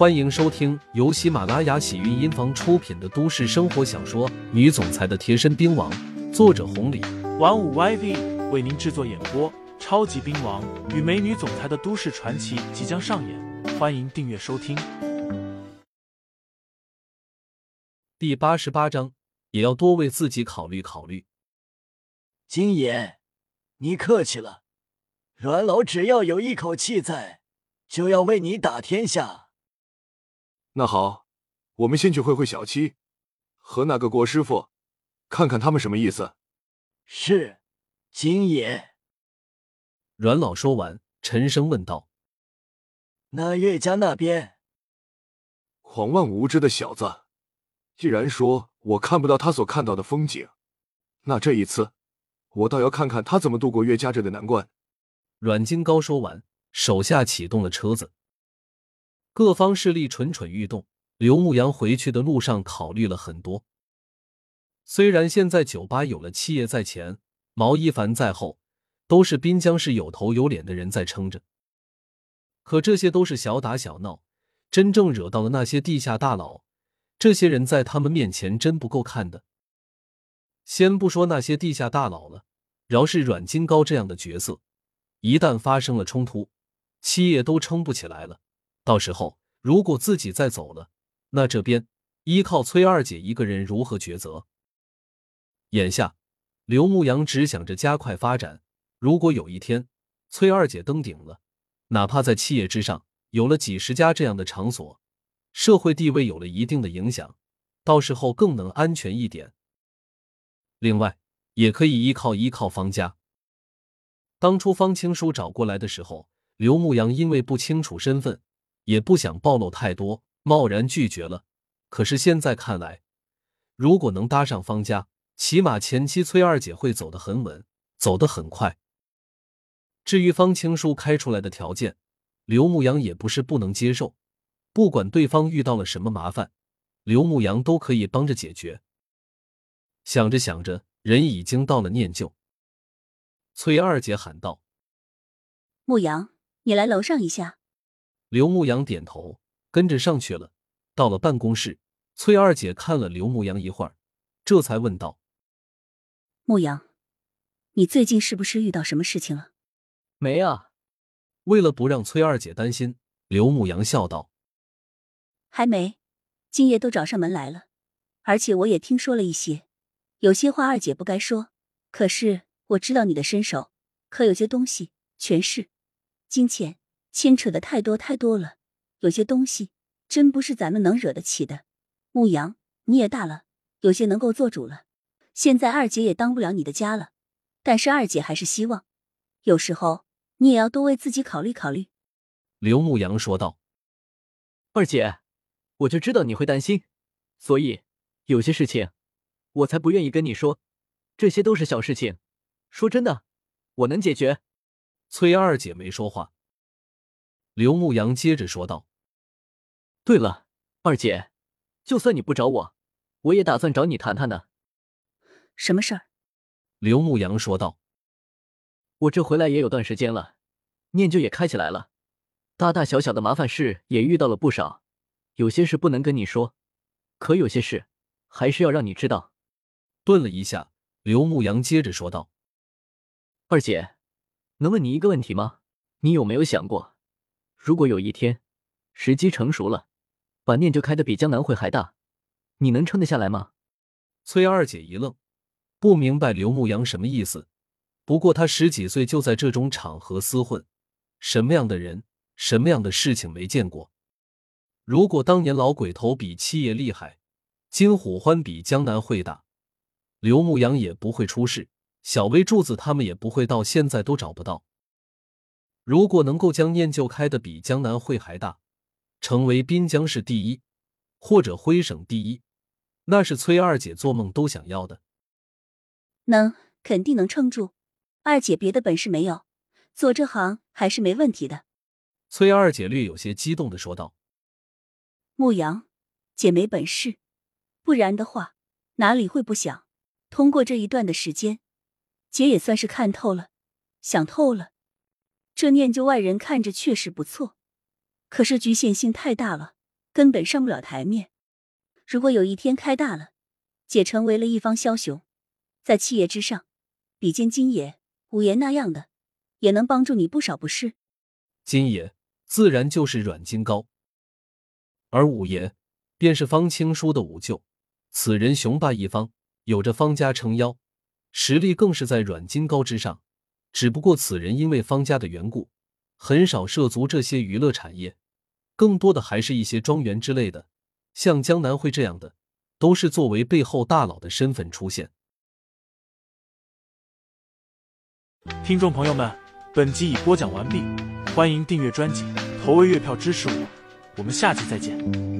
欢迎收听由喜马拉雅喜韵音房出品的都市生活小说《女总裁的贴身兵王》，作者红礼，玩五 YV 为您制作演播。超级兵王与美女总裁的都市传奇即将上演，欢迎订阅收听。第八十八章，也要多为自己考虑考虑。金爷，你客气了，阮老只要有一口气在，就要为你打天下。那好，我们先去会会小七和那个郭师傅，看看他们什么意思。是，金爷。阮老说完，沉声问道：“那岳家那边？”狂妄无知的小子，既然说我看不到他所看到的风景，那这一次，我倒要看看他怎么度过岳家这个难关。阮金高说完，手下启动了车子。各方势力蠢蠢欲动。刘牧阳回去的路上考虑了很多。虽然现在酒吧有了七爷在前，毛一凡在后，都是滨江市有头有脸的人在撑着，可这些都是小打小闹。真正惹到了那些地下大佬，这些人在他们面前真不够看的。先不说那些地下大佬了，饶是阮金高这样的角色，一旦发生了冲突，七爷都撑不起来了。到时候，如果自己再走了，那这边依靠崔二姐一个人如何抉择？眼下，刘牧阳只想着加快发展。如果有一天崔二姐登顶了，哪怕在企业之上有了几十家这样的场所，社会地位有了一定的影响，到时候更能安全一点。另外，也可以依靠依靠方家。当初方青书找过来的时候，刘牧阳因为不清楚身份。也不想暴露太多，贸然拒绝了。可是现在看来，如果能搭上方家，起码前期崔二姐会走得很稳，走得很快。至于方青书开出来的条件，刘牧阳也不是不能接受。不管对方遇到了什么麻烦，刘牧阳都可以帮着解决。想着想着，人已经到了念旧。崔二姐喊道：“牧阳，你来楼上一下。”刘牧阳点头，跟着上去了。到了办公室，崔二姐看了刘牧阳一会儿，这才问道：“牧阳，你最近是不是遇到什么事情了？”“没啊。”为了不让崔二姐担心，刘牧阳笑道：“还没，今夜都找上门来了，而且我也听说了一些，有些话二姐不该说。可是我知道你的身手，可有些东西，全是、金钱。”牵扯的太多太多了，有些东西真不是咱们能惹得起的。牧羊，你也大了，有些能够做主了。现在二姐也当不了你的家了，但是二姐还是希望，有时候你也要多为自己考虑考虑。”刘牧阳说道。“二姐，我就知道你会担心，所以有些事情我才不愿意跟你说。这些都是小事情，说真的，我能解决。”崔二姐没说话。刘牧阳接着说道：“对了，二姐，就算你不找我，我也打算找你谈谈呢。什么事儿？”刘牧阳说道：“我这回来也有段时间了，念旧也开起来了，大大小小的麻烦事也遇到了不少。有些事不能跟你说，可有些事还是要让你知道。”顿了一下，刘牧阳接着说道：“二姐，能问你一个问题吗？你有没有想过？”如果有一天时机成熟了，把念就开的比江南会还大，你能撑得下来吗？崔二姐一愣，不明白刘牧阳什么意思。不过他十几岁就在这种场合厮混，什么样的人，什么样的事情没见过？如果当年老鬼头比七爷厉害，金虎欢比江南会大，刘牧阳也不会出事，小薇柱子他们也不会到现在都找不到。如果能够将念旧开的比江南会还大，成为滨江市第一，或者徽省第一，那是崔二姐做梦都想要的。能，肯定能撑住。二姐别的本事没有，做这行还是没问题的。崔二姐略有些激动的说道：“牧羊，姐没本事，不然的话哪里会不想？通过这一段的时间，姐也算是看透了，想透了。”这念旧外人看着确实不错，可是局限性太大了。根本上不了台面。如果有一天开大了，姐成为了一方枭雄，在七爷之上，比肩金爷、五爷那样的，也能帮助你不少，不是？金爷自然就是阮金高，而五爷便是方青书的五舅。此人雄霸一方，有着方家撑腰，实力更是在阮金高之上。只不过此人因为方家的缘故，很少涉足这些娱乐产业，更多的还是一些庄园之类的。像江南会这样的，都是作为背后大佬的身份出现。听众朋友们，本集已播讲完毕，欢迎订阅专辑，投喂月票支持我，我们下期再见。